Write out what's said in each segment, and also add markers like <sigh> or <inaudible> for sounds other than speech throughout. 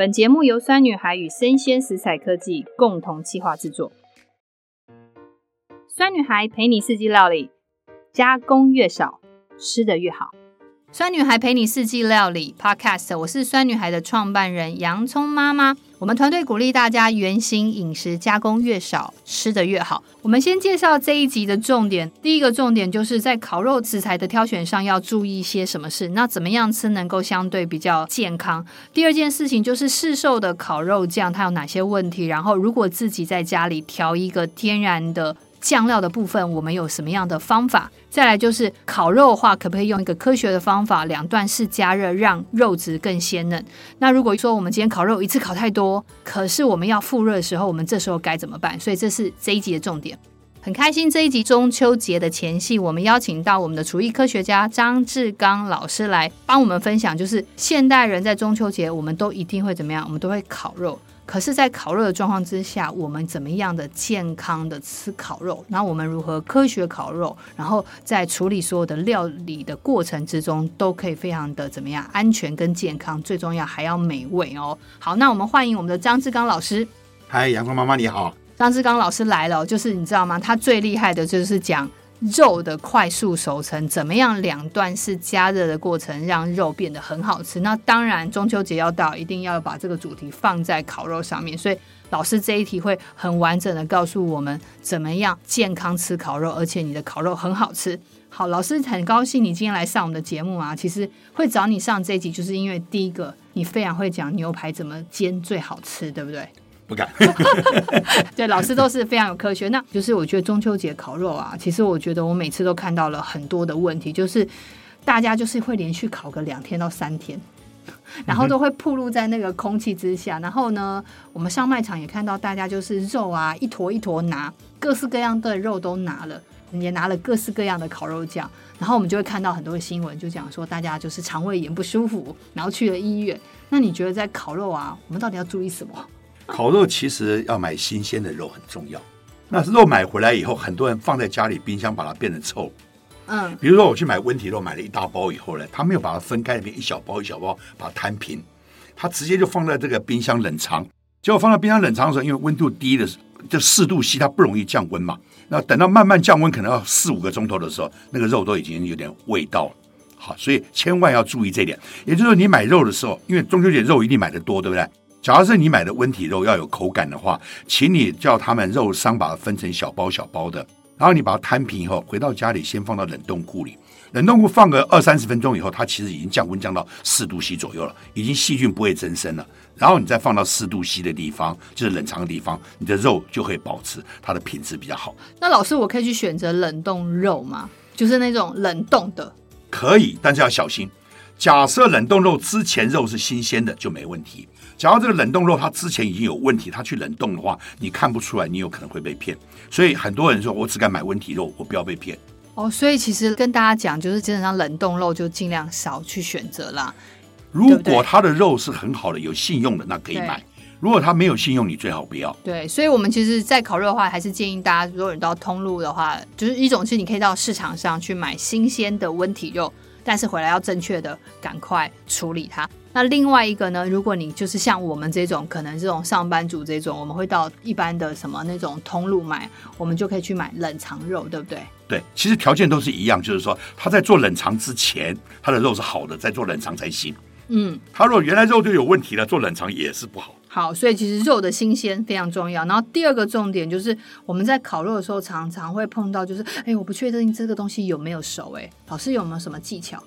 本节目由酸女孩与生鲜食材科技共同企划制作。酸女孩陪你四季料理，加工越少，吃的越好。酸女孩陪你四季料理 Podcast，我是酸女孩的创办人洋葱妈妈。我们团队鼓励大家原型饮食，加工越少，吃得越好。我们先介绍这一集的重点。第一个重点就是在烤肉食材的挑选上要注意些什么事，那怎么样吃能够相对比较健康？第二件事情就是市售的烤肉酱它有哪些问题？然后如果自己在家里调一个天然的。酱料的部分，我们有什么样的方法？再来就是烤肉的话，可不可以用一个科学的方法，两段式加热，让肉质更鲜嫩？那如果说我们今天烤肉一次烤太多，可是我们要复热的时候，我们这时候该怎么办？所以这是这一集的重点。很开心这一集中秋节的前夕，我们邀请到我们的厨艺科学家张志刚老师来帮我们分享，就是现代人在中秋节，我们都一定会怎么样？我们都会烤肉。可是，在烤肉的状况之下，我们怎么样的健康的吃烤肉？然后我们如何科学烤肉？然后在处理所有的料理的过程之中，都可以非常的怎么样安全跟健康？最重要还要美味哦。好，那我们欢迎我们的张志刚老师。嗨，阳光妈妈你好。张志刚老师来了，就是你知道吗？他最厉害的就是讲。肉的快速熟成，怎么样两段式加热的过程让肉变得很好吃？那当然，中秋节要到，一定要把这个主题放在烤肉上面。所以老师这一题会很完整的告诉我们怎么样健康吃烤肉，而且你的烤肉很好吃。好，老师很高兴你今天来上我们的节目啊。其实会找你上这一集，就是因为第一个你非常会讲牛排怎么煎最好吃，对不对？不敢，<laughs> 对，老师都是非常有科学。那就是我觉得中秋节烤肉啊，其实我觉得我每次都看到了很多的问题，就是大家就是会连续烤个两天到三天，然后都会暴露在那个空气之下。然后呢，我们上卖场也看到大家就是肉啊一坨一坨拿，各式各样的肉都拿了，也拿了各式各样的烤肉酱。然后我们就会看到很多的新闻，就讲说大家就是肠胃炎不舒服，然后去了医院。那你觉得在烤肉啊，我们到底要注意什么？烤肉其实要买新鲜的肉很重要。那肉买回来以后，很多人放在家里冰箱，把它变成臭。嗯，比如说我去买温体肉，买了一大包以后呢，他没有把它分开，里面一小包一小包把它摊平，他直接就放在这个冰箱冷藏。结果放在冰箱冷藏的时候，因为温度低的，就四度 C，它不容易降温嘛。那等到慢慢降温，可能要四五个钟头的时候，那个肉都已经有点味道了。好，所以千万要注意这点。也就是说，你买肉的时候，因为中秋节肉一定买的多，对不对？假如是你买的温体肉要有口感的话，请你叫他们肉商把它分成小包小包的，然后你把它摊平以后，回到家里先放到冷冻库里，冷冻库放个二三十分钟以后，它其实已经降温降到四度 C 左右了，已经细菌不会增生了。然后你再放到四度 C 的地方，就是冷藏的地方，你的肉就会保持它的品质比较好。那老师，我可以去选择冷冻肉吗？就是那种冷冻的？可以，但是要小心。假设冷冻肉之前肉是新鲜的，就没问题。假如这个冷冻肉它之前已经有问题，它去冷冻的话，你看不出来，你有可能会被骗。所以很多人说，我只敢买温体肉，我不要被骗。哦，所以其实跟大家讲，就是基本上冷冻肉就尽量少去选择啦。如果它的肉是很好的、有信用的，那可以买；如果它没有信用，你最好不要。对，所以我们其实，在烤肉的话，还是建议大家，如果你到通路的话，就是一种是你可以到市场上去买新鲜的温体肉，但是回来要正确的赶快处理它。那另外一个呢？如果你就是像我们这种，可能这种上班族这种，我们会到一般的什么那种通路买，我们就可以去买冷藏肉，对不对？对，其实条件都是一样，就是说他在做冷藏之前，他的肉是好的，在做冷藏才行。嗯，他如果原来肉就有问题了，做冷藏也是不好。好，所以其实肉的新鲜非常重要。然后第二个重点就是我们在烤肉的时候，常常会碰到，就是哎，我不确定这个东西有没有熟，哎，老师有没有什么技巧？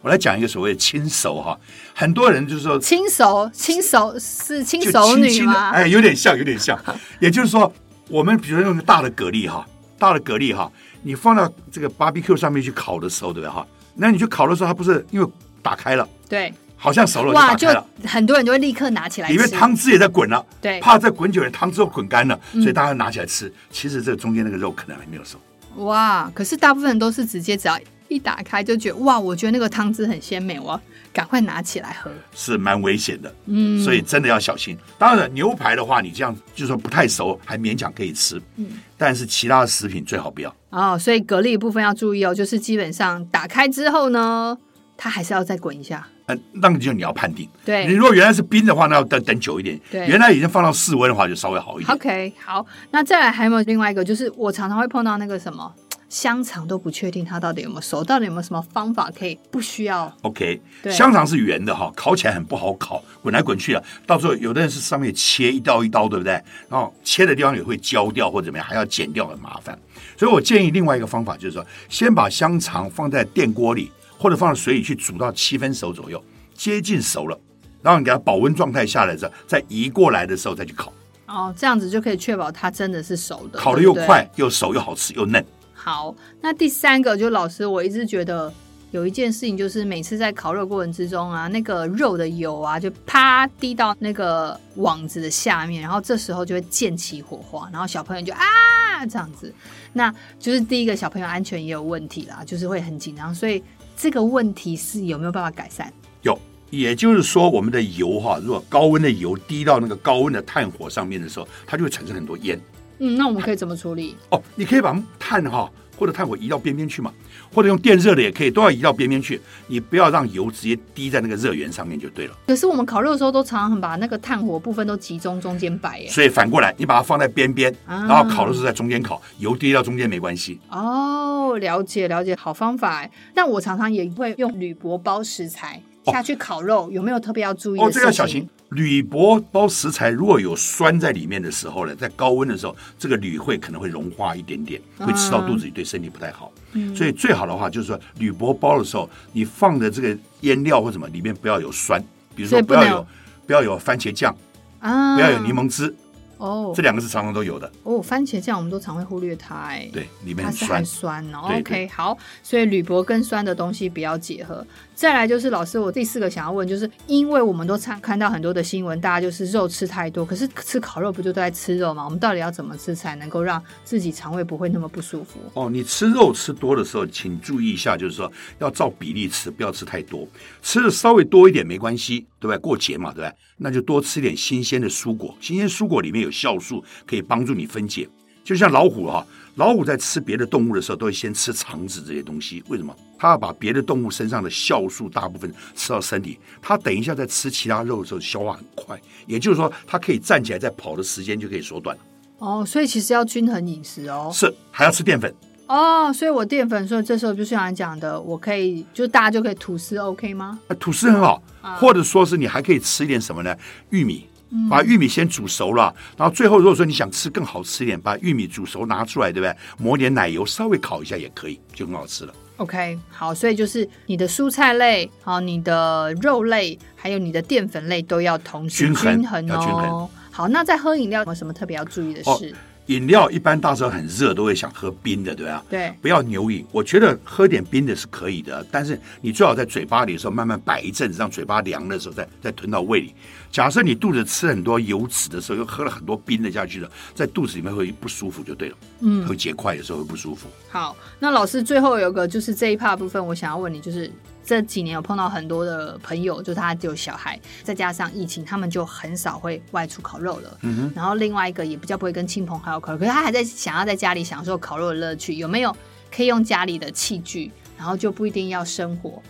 哦，我来讲一个所谓的亲熟哈，很多人就是说亲熟，亲熟是亲熟女吗？哎，有点像，有点像。<laughs> 也就是说，我们比如说用个大的蛤蜊哈，大的蛤蜊哈，你放到这个 barbecue 上面去烤的时候，对不对哈？那你去烤的时候，它不是因为打开了，对，好像熟了，哇，就很多人就会立刻拿起来吃，里面汤汁也在滚了，对，怕再滚久了汤汁都滚干了，所以大家拿起来吃。嗯、其实这个中间那个肉可能还没有熟。哇，可是大部分人都是直接只要。一打开就觉得哇，我觉得那个汤汁很鲜美，我要赶快拿起来喝，是蛮危险的，嗯，所以真的要小心。当然，牛排的话，你这样就是说不太熟，还勉强可以吃，嗯，但是其他的食品最好不要。哦，所以蛤蜊部分要注意哦，就是基本上打开之后呢，它还是要再滚一下。嗯，那个就你要判定。对，你如果原来是冰的话，那要等等久一点。对，原来已经放到室温的话，就稍微好一点。OK，好，那再来还有没有另外一个？就是我常常会碰到那个什么。香肠都不确定它到底有没有熟，到底有没有什么方法可以不需要？OK，香肠是圆的哈，烤起来很不好烤，滚来滚去的，到时候有的人是上面切一刀一刀，对不对？然后切的地方也会焦掉或者怎么样，还要剪掉，很麻烦。所以我建议另外一个方法就是说，先把香肠放在电锅里或者放在水里去煮到七分熟左右，接近熟了，然后你给它保温状态下来之后，再移过来的时候再去烤。哦，这样子就可以确保它真的是熟的，烤的又快又熟又好吃又嫩。好，那第三个就老师，我一直觉得有一件事情，就是每次在烤肉过程之中啊，那个肉的油啊，就啪滴到那个网子的下面，然后这时候就会溅起火花，然后小朋友就啊这样子，那就是第一个小朋友安全也有问题啦，就是会很紧张，所以这个问题是有没有办法改善？有，也就是说我们的油哈，如果高温的油滴到那个高温的炭火上面的时候，它就会产生很多烟。嗯，那我们可以怎么处理？哦，你可以把炭哈或者炭火移到边边去嘛，或者用电热的也可以，都要移到边边去。你不要让油直接滴在那个热源上面就对了。可是我们烤肉的时候都常常把那个炭火部分都集中中间摆耶。所以反过来，你把它放在边边，啊、然后烤的时候在中间烤，油滴到中间没关系。哦，了解了解，好方法哎。但我常常也会用铝箔包食材下去烤肉，哦、有没有特别要注意的？哦，这个要小心。铝箔包食材，如果有酸在里面的时候呢，在高温的时候，这个铝会可能会融化一点点，会吃到肚子里，对身体不太好。嗯，所以最好的话就是说，铝箔包的时候，你放的这个腌料或什么里面不要有酸，比如说不要有不要有番茄酱啊，不要有柠檬汁。哦，这两个是常常都有的。哦，番茄酱我们都常会忽略它，哎，对，里面很酸，它是很酸哦。OK，好，所以铝箔跟酸的东西不要结合。再来就是老师，我第四个想要问，就是因为我们都看看到很多的新闻，大家就是肉吃太多，可是吃烤肉不就都在吃肉吗？我们到底要怎么吃才能够让自己肠胃不会那么不舒服？哦，你吃肉吃多的时候，请注意一下，就是说要照比例吃，不要吃太多，吃的稍微多一点没关系，对不对？过节嘛，对不对？那就多吃点新鲜的蔬果，新鲜蔬果里面有酵素，可以帮助你分解。就像老虎哈，老虎在吃别的动物的时候，都会先吃肠子这些东西。为什么？它要把别的动物身上的酵素大部分吃到身体，它等一下在吃其他肉的时候消化很快。也就是说，它可以站起来再跑的时间就可以缩短。哦，所以其实要均衡饮食哦。是，还要吃淀粉。哦，所以我淀粉，所以这时候就像你讲的，我可以就大家就可以吐司，OK 吗？吐司很好，啊、或者说是你还可以吃一点什么呢？玉米，把玉米先煮熟了，嗯、然后最后如果说你想吃更好吃一点，把玉米煮熟拿出来，对不对？抹点奶油，稍微烤一下也可以，就很好吃了。OK，好，所以就是你的蔬菜类，好，你的肉类，还有你的淀粉类都要同时均衡，哦。均衡。好，那在喝饮料有什么特别要注意的事？哦饮料一般大时候很热，都会想喝冰的，对吧？对，不要牛饮。我觉得喝点冰的是可以的，但是你最好在嘴巴里的时候慢慢摆一阵子，让嘴巴凉的时候再再吞到胃里。假设你肚子吃很多油脂的时候，又喝了很多冰的下去了，在肚子里面会不舒服，就对了。嗯，会结块的时候会不舒服。好，那老师最后有个就是这一 part 部分，我想要问你就是。这几年有碰到很多的朋友，就他有小孩，再加上疫情，他们就很少会外出烤肉了。嗯哼。然后另外一个也比较不会跟亲朋好友烤肉，可是他还在想要在家里享受烤肉的乐趣。有没有可以用家里的器具，然后就不一定要生火，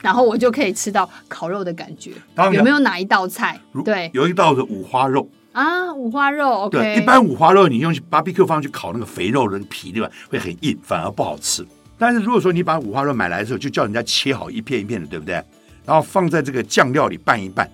然后我就可以吃到烤肉的感觉？当然。有没有哪一道菜？对，<laughs> 有一道是五花肉啊，五花肉。对，一般五花肉你用 barbecue 放去烤那个肥肉的皮，对吧？会很硬，反而不好吃。但是如果说你把五花肉买来的时候，就叫人家切好一片一片的，对不对？然后放在这个酱料里拌一拌，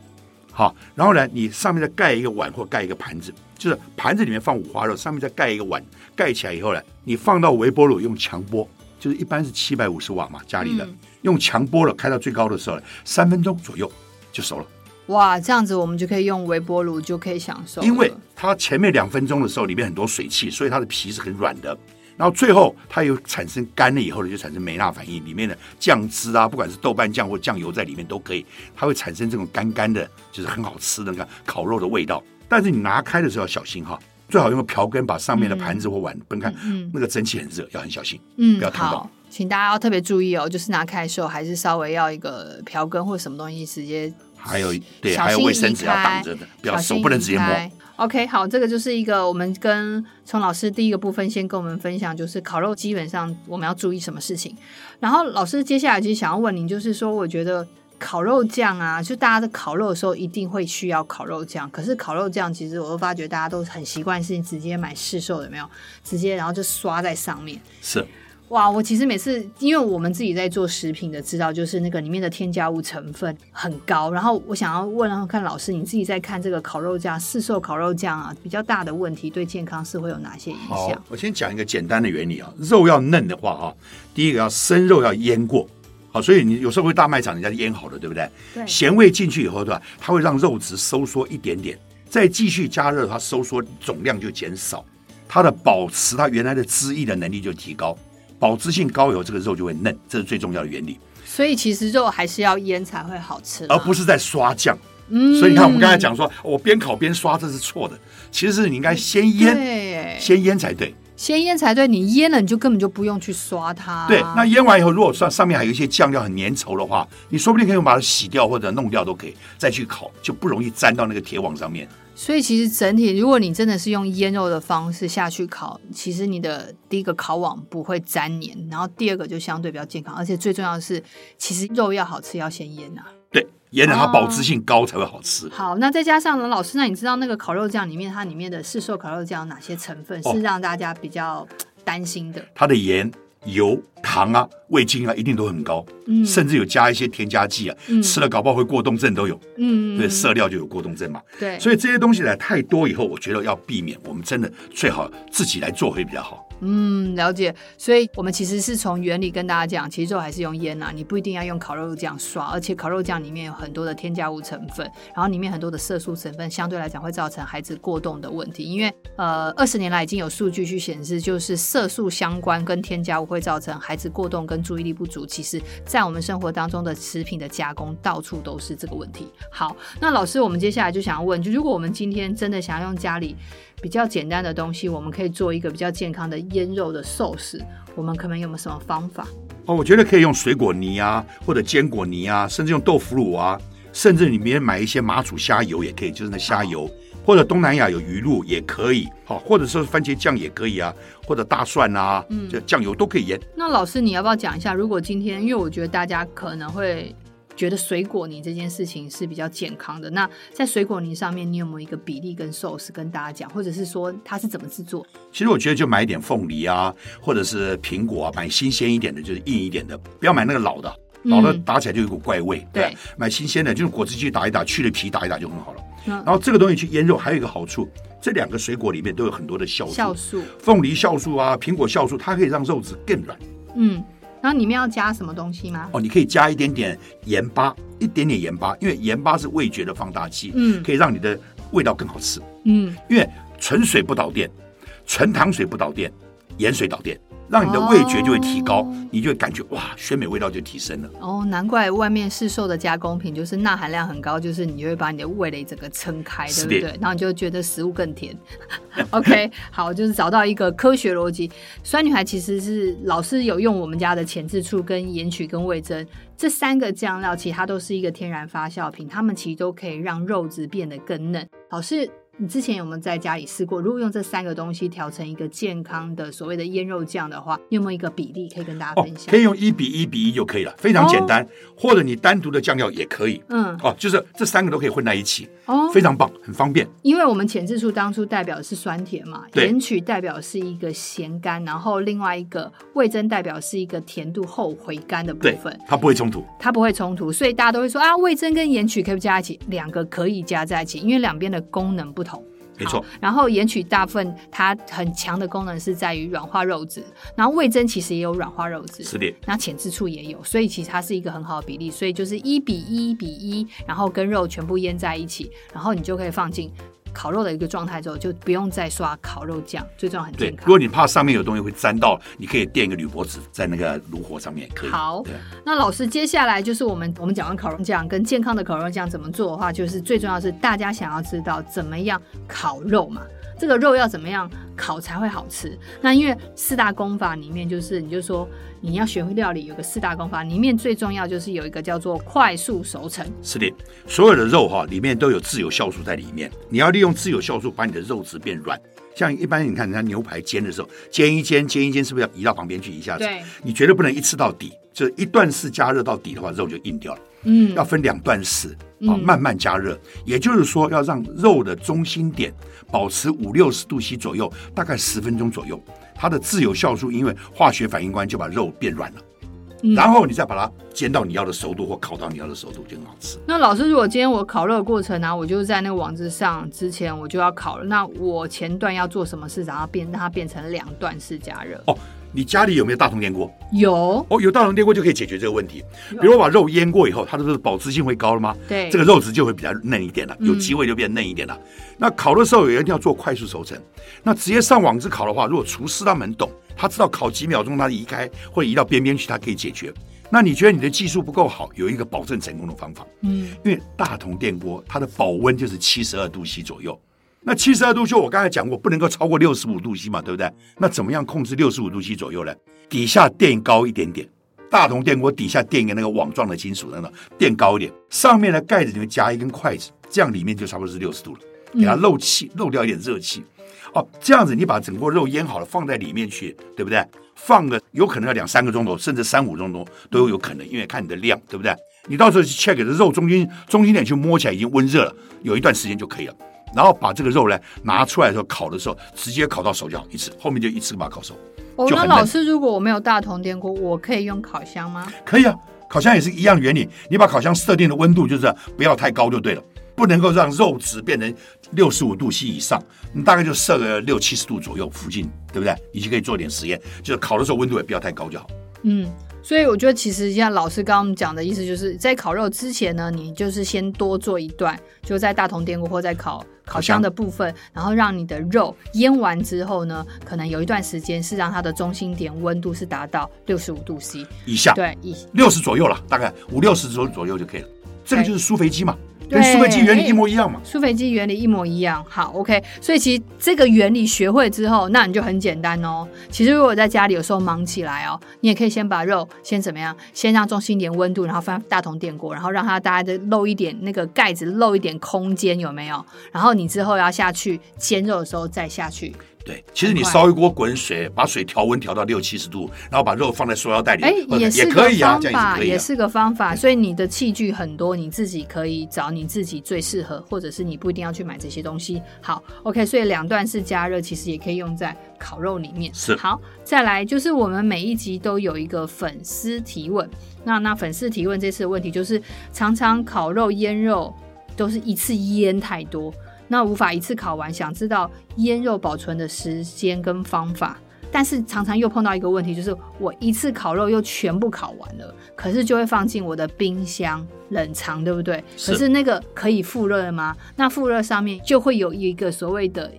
好，然后呢，你上面再盖一个碗或盖一个盘子，就是盘子里面放五花肉，上面再盖一个碗，盖起来以后呢，你放到微波炉用强波，就是一般是七百五十瓦嘛，家里的、嗯、用强波了，开到最高的时候，三分钟左右就熟了。哇，这样子我们就可以用微波炉就可以享受，因为它前面两分钟的时候里面很多水汽，所以它的皮是很软的。然后最后它有产生干了以后呢，就产生梅纳反应，里面的酱汁啊，不管是豆瓣酱或酱油在里面都可以，它会产生这种干干的，就是很好吃的那个烤肉的味道。但是你拿开的时候要小心哈，最好用个瓢羹把上面的盘子或碗分开，嗯，那个蒸汽很热，要很小心，嗯，不要烫到。好，请大家要特别注意哦，就是拿开的时候还是稍微要一个瓢羹或者什么东西直接，还有对，还有卫生纸要挡着的，不要手不能直接摸。OK，好，这个就是一个我们跟从老师第一个部分先跟我们分享，就是烤肉基本上我们要注意什么事情。然后老师接下来其实想要问您，就是说，我觉得烤肉酱啊，就大家在烤肉的时候一定会需要烤肉酱。可是烤肉酱其实我都发觉大家都很习惯是直接买市售的，没有？直接然后就刷在上面。是。哇，我其实每次，因为我们自己在做食品的，知道就是那个里面的添加物成分很高。然后我想要问，然后看老师，你自己在看这个烤肉酱，市售烤肉酱啊，比较大的问题对健康是会有哪些影响？我先讲一个简单的原理啊，肉要嫩的话啊，第一个要生肉要腌过，好，所以你有时候会大卖场人家腌好的，对不对？对。咸味进去以后，对吧？它会让肉质收缩一点点，再继续加热，它收缩总量就减少，它的保持它原来的汁液的能力就提高。保质性高以后，这个肉就会嫩，这是最重要的原理。所以其实肉还是要腌才会好吃，而不是在刷酱。嗯，所以你看，我们刚才讲说，我边烤边刷，这是错的。其实是你应该先腌，先腌才对。先腌才对，你腌了你就根本就不用去刷它。对，那腌完以后，如果上上面还有一些酱料很粘稠的话，你说不定可以把它洗掉或者弄掉都可以，再去烤就不容易粘到那个铁网上面。所以其实整体，如果你真的是用腌肉的方式下去烤，其实你的第一个烤网不会粘黏，然后第二个就相对比较健康，而且最重要的是，其实肉要好吃要先腌啊。对，也让它保质性高才会好吃。哦。好，那再加上呢，老师，那你知道那个烤肉酱里面它里面的市售烤肉酱有哪些成分是让大家比较担心的？哦，它的盐。油、糖啊、味精啊，一定都很高，嗯，甚至有加一些添加剂啊，嗯，吃了搞不好会过动症都有，嗯，对，色料就有过动症嘛，对，所以这些东西呢太多以后，我觉得要避免，我们真的最好自己来做会比较好。嗯，了解。所以我们其实是从原理跟大家讲，其实肉还是用腌啊，你不一定要用烤肉酱刷，而且烤肉酱里面有很多的添加物成分，然后里面很多的色素成分，相对来讲会造成孩子过动的问题。因为呃，二十年来已经有数据去显示，就是色素相关跟添加物会造成孩孩子过动跟注意力不足。其实，在我们生活当中的食品的加工，到处都是这个问题。好，那老师，我们接下来就想要问，就如果我们今天真的想要用家里。比较简单的东西，我们可以做一个比较健康的腌肉的寿司。我们可能有没有什么方法？哦，我觉得可以用水果泥啊，或者坚果泥啊，甚至用豆腐乳啊，甚至里面买一些麻薯虾油也可以，就是那虾油，或者东南亚有鱼露也可以，好，或者说番茄酱也可以啊，或者大蒜啊，嗯，这酱油都可以腌。那老师，你要不要讲一下？如果今天，因为我觉得大家可能会。觉得水果泥这件事情是比较健康的。那在水果泥上面，你有没有一个比例跟寿司跟大家讲，或者是说它是怎么制作？其实我觉得就买一点凤梨啊，或者是苹果啊，买新鲜一点的，就是硬一点的，不要买那个老的，老的打起来就有股怪味。嗯、对，买新鲜的，就是果汁机打一打，去了皮打一打就很好了。嗯、然后这个东西去腌肉还有一个好处，这两个水果里面都有很多的酵素，酵素，凤梨酵素啊，苹果酵素，它可以让肉质更软。嗯。然后里面要加什么东西吗？哦，你可以加一点点盐巴，一点点盐巴，因为盐巴是味觉的放大器，嗯，可以让你的味道更好吃，嗯，因为纯水不导电，纯糖水不导电，盐水导电。让你的味觉就会提高，哦、你就会感觉哇，选美味道就提升了。哦，难怪外面市售的加工品就是钠含量很高，就是你就会把你的味蕾整个撑开，对不对？然后你就觉得食物更甜。<laughs> OK，好，就是找到一个科学逻辑。酸女孩其实是老师有用我们家的前置醋、跟盐曲、跟味增这三个酱料，其实它都是一个天然发酵品，它们其实都可以让肉质变得更嫩。老师。你之前有没有在家里试过？如果用这三个东西调成一个健康的所谓的腌肉酱的话，你有没有一个比例可以跟大家分享？哦，可以用一比一比一就可以了，非常简单。哦，或者你单独的酱料也可以。嗯，哦，就是这三个都可以混在一起。哦，非常棒，很方便。因为我们浅渍醋当初代表的是酸甜嘛，盐曲代表是一个咸甘，然后另外一个味增代表是一个甜度后回甘的部分。它不会冲突，它不会冲突，所以大家都会说啊，味增跟盐曲可以加在一起，两个可以加在一起，因为两边的功能不同。没错，然后盐曲大部分它很强的功能是在于软化肉质，然后味增其实也有软化肉质，是的，那浅质醋也有，所以其实它是一个很好的比例，所以就是一比一比一，然后跟肉全部腌在一起，然后你就可以放进。烤肉的一个状态之后，就不用再刷烤肉酱，最重要很健康。对，如果你怕上面有东西会沾到，你可以垫一个铝箔纸在那个炉火上面，可以。好，那老师接下来就是我们我们讲完烤肉酱跟健康的烤肉酱怎么做的话，就是最重要是大家想要知道怎么样烤肉嘛。这个肉要怎么样烤才会好吃？那因为四大功法里面，就是你就说你要学会料理，有个四大功法里面最重要就是有一个叫做快速熟成。是的，所有的肉哈里面都有自由酵素在里面，你要利用自由酵素把你的肉质变软。像一般你看人家牛排煎的时候，煎一煎煎一煎，是不是要移到旁边去一下子？对，你绝对不能一次到底，就一段式加热到底的话，肉就硬掉了。嗯，要分两段式啊，慢慢加热。也就是说，要让肉的中心点保持五六十度 C 左右，大概十分钟左右，它的自由酵素因为化学反应关就把肉变软了。然后你再把它煎到你要的熟度，或烤到你要的熟度，就很好吃。那老师，如果今天我烤肉的过程呢、啊，我就在那个网子上之前我就要烤了，那我前段要做什么事，然后变让它变成两段式加热？哦，你家里有没有大同电锅？有。哦，有大同电锅就可以解决这个问题。比如我把肉腌过以后，它的不是保质性会高了吗？对，这个肉质就会比较嫩一点了，有机会就变嫩一点了。嗯、那烤的时候也一定要做快速熟成。那直接上网子烤的话，如果厨师他们懂，他知道烤几秒钟，他移开或者移到边边去，他可以解决。那你觉得你的技术不够好，有一个保证成功的方法，嗯，因为大同电锅它的保温就是七十二度 C 左右。那七十二度就我刚才讲过，不能够超过六十五度 C 嘛，对不对？那怎么样控制六十五度 C 左右呢？底下垫高一点点，大铜电锅底下垫一个那个网状的金属等等垫高一点，上面的盖子里面夹一根筷子，这样里面就差不多是六十度了，给它漏气，漏掉一点热气。哦，这样子你把整锅肉腌好了，放在里面去，对不对？放个有可能要两三个钟头，甚至三五钟头都有可能，因为看你的量，对不对？你到时候去 check 的肉中心中心点去摸起来已经温热了，有一段时间就可以了。然后把这个肉呢拿出来的时候烤的时候，直接烤到熟就好一次，后面就一次把它烤熟。哦，那老师，如果我没有大同电锅，我可以用烤箱吗？可以啊，烤箱也是一样原理，你把烤箱设定的温度就是不要太高就对了。不能够让肉质变成六十五度 C 以上，你大概就设个六七十度左右附近，对不对？你就可以做点实验，就是烤的时候温度也不要太高就好。嗯，所以我觉得其实像老师刚刚我们讲的意思，就是在烤肉之前呢，你就是先多做一段，就在大同电锅或在烤烤箱的部分，然后让你的肉腌完之后呢，可能有一段时间是让它的中心点温度是达到六十五度 C 以下，对，以六十左右了，大概五六十左左右就可以了。这个就是酥肥鸡嘛。跟苏菲鸡原理一模一样嘛？苏菲鸡原理一模一样。好，OK。所以其实这个原理学会之后，那你就很简单哦。其实如果在家里有时候忙起来哦，你也可以先把肉先怎么样？先让中心点温度，然后放大同电锅，然后让它大概的漏一点那个盖子，漏一点空间，有没有？然后你之后要下去煎肉的时候再下去。对，其实你烧一锅滚水，把水调温调到六七十度，然后把肉放在塑料袋里，哎，也是可以啊，这样也是可以啊，也是个方法。所以你的器具很多，你自己可以找你自己最适合，或者是你不一定要去买这些东西。好，OK，所以两段式加热其实也可以用在烤肉里面。是，好，再来就是我们每一集都有一个粉丝提问，那那粉丝提问这次的问题就是，常常烤肉腌肉都是一次腌太多。那无法一次烤完，想知道腌肉保存的时间跟方法，但是常常又碰到一个问题，就是我一次烤肉又全部烤完了，可是就会放进我的冰箱冷藏，对不对？是。可是那个可以复热吗？那复热上面就会有一个所谓的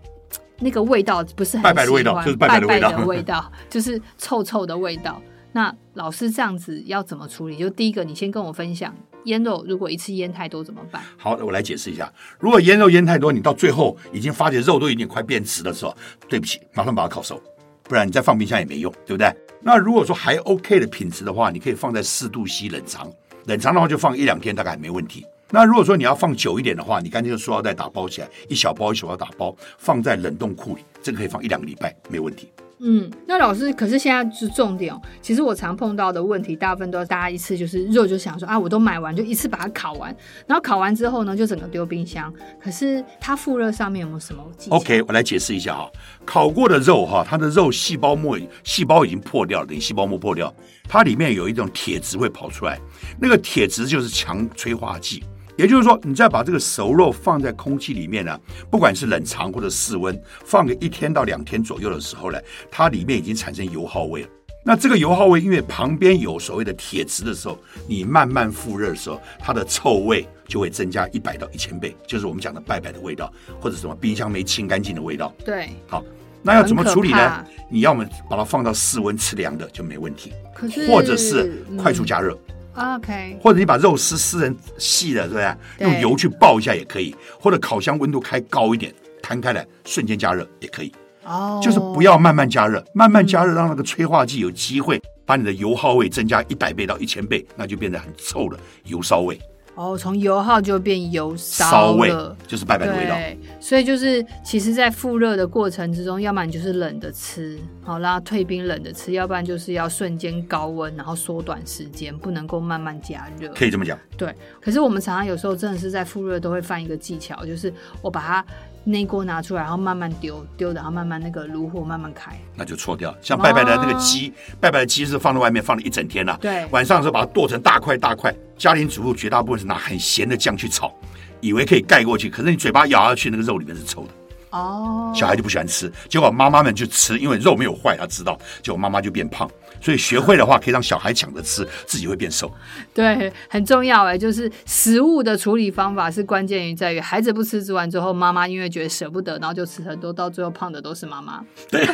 那个味道，不是很喜欢，拜拜的味道，就是拜拜的味道，拜拜的味道 <laughs> 就是臭臭的味道。那老师这样子要怎么处理？就第一个，你先跟我分享。腌肉如果一次腌太多怎么办？好，我来解释一下。如果腌肉腌太多，你到最后已经发觉肉都已经快变质的时候，对不起，马上把它烤熟，不然你再放冰箱也没用，对不对？那如果说还 OK 的品质的话，你可以放在四度 C 冷藏，冷藏的话就放一两天，大概没问题。那如果说你要放久一点的话，你干脆用塑料袋打包起来，一小包一小包打包，放在冷冻库里，这个可以放一两个礼拜，没问题。嗯，那老师，可是现在是重点哦。其实我常碰到的问题，大部分都是大家一次就是肉就想说啊，我都买完就一次把它烤完，然后烤完之后呢，就整个丢冰箱。可是它复热上面有没有什么技巧？OK，我来解释一下哈。烤过的肉哈，它的肉细胞膜细胞已经破掉了，等于细胞膜破掉，它里面有一种铁质会跑出来，那个铁质就是强催化剂。也就是说，你再把这个熟肉放在空气里面呢，不管是冷藏或者室温，放个一天到两天左右的时候呢，它里面已经产生油耗味了。那这个油耗味，因为旁边有所谓的铁质的时候，你慢慢复热的时候，它的臭味就会增加一百到一千倍，就是我们讲的拜拜的味道，或者什么冰箱没清干净的味道。对，好，那要怎么处理呢？你要么把它放到室温吃凉的就没问题，可是或者是快速加热。嗯 OK，或者你把肉丝撕成细的，对不对？对，用油去爆一下也可以，或者烤箱温度开高一点，摊开来瞬间加热也可以。哦，oh. 就是不要慢慢加热，慢慢加热让那个催化剂有机会把你的油耗味增加一百倍到一千倍，那就变得很臭的油烧味。哦，从油耗就变油烧味，就是拜拜的味道。对，所以就是其实，在复热的过程之中，要不然你就是冷的吃，好，让它退冰冷的吃，要不然就是要瞬间高温，然后缩短时间，不能够慢慢加热。可以这么讲。对，可是我们常常有时候真的是在复热都会犯一个技巧，就是我把它。那锅拿出来，然后慢慢丢丢，然后慢慢那个炉火慢慢开，那就错掉。像拜拜的那个鸡，哦、拜拜的鸡是放在外面放了一整天了。对，晚上的时候把它剁成大块大块。家庭主妇绝大部分是拿很咸的酱去炒，以为可以盖过去，可是你嘴巴咬下去，那个肉里面是臭的。哦，小孩就不喜欢吃，结果妈妈们就吃，因为肉没有坏，他知道，结果妈妈就变胖。所以学会的话，可以让小孩抢着吃，自己会变瘦。对，很重要哎，就是食物的处理方法是关键于在于孩子不吃吃完之后，妈妈因为觉得舍不得，然后就吃很多，到最后胖的都是妈妈。对，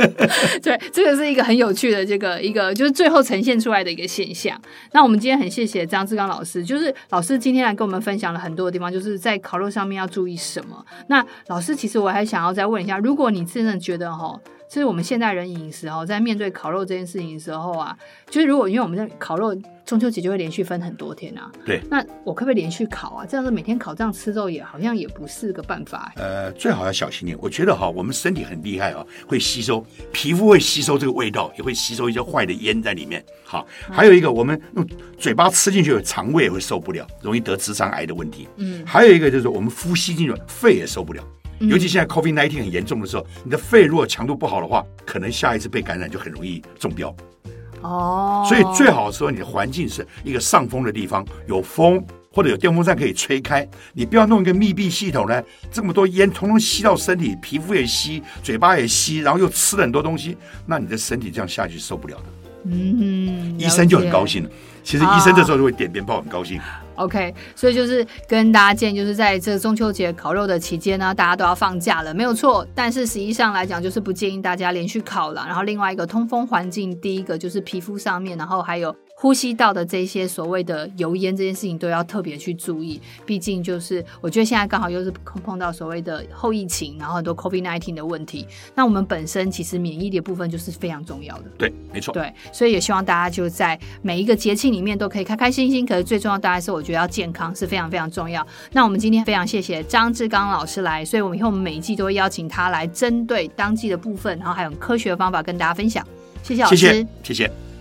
<laughs> 对，这个是一个很有趣的这个一个，就是最后呈现出来的一个现象。那我们今天很谢谢张志刚老师，就是老师今天来跟我们分享了很多的地方，就是在烤肉上面要注意什么。那老师，其实我还想要再问一下，如果你真的觉得哈。就是我们现代人饮食哦，在面对烤肉这件事情的时候啊，就是如果因为我们在烤肉，中秋节就会连续分很多天啊。对。那我可不可以连续烤啊？这样子每天烤这样吃肉也好像也不是个办法。呃，最好要小心点。我觉得哈，我们身体很厉害啊，会吸收皮肤会吸收这个味道，也会吸收一些坏的烟在里面。好，还有一个我们用嘴巴吃进去，肠胃也会受不了，容易得直肠癌的问题。嗯。还有一个就是我们呼吸进去，肺也受不了。尤其现在 COVID-19 很严重的时候，你的肺如果强度不好的话，可能下一次被感染就很容易中标。哦，所以最好说你的环境是一个上风的地方，有风或者有电风扇可以吹开。你不要弄一个密闭系统呢，这么多烟通通吸到身体，皮肤也吸，嘴巴也吸，然后又吃了很多东西，那你的身体这样下去受不了的。嗯，医生就很高兴了。其实医生这时候就会点鞭炮，很高兴。OK，所以就是跟大家建议，就是在这中秋节烤肉的期间呢，大家都要放假了，没有错。但是实际上来讲，就是不建议大家连续烤了。然后另外一个通风环境，第一个就是皮肤上面，然后还有。呼吸道的这些所谓的油烟，这件事情都要特别去注意。毕竟就是，我觉得现在刚好又是碰碰到所谓的后疫情，然后很多 COVID nineteen 的问题。那我们本身其实免疫力的部分就是非常重要的。对，没错。对，所以也希望大家就在每一个节庆里面都可以开开心心。可是最重要当然是，我觉得要健康是非常非常重要。那我们今天非常谢谢张志刚老师来，所以我们以后我们每一季都会邀请他来针对当季的部分，然后还有科学的方法跟大家分享。谢谢老师，谢谢。谢谢。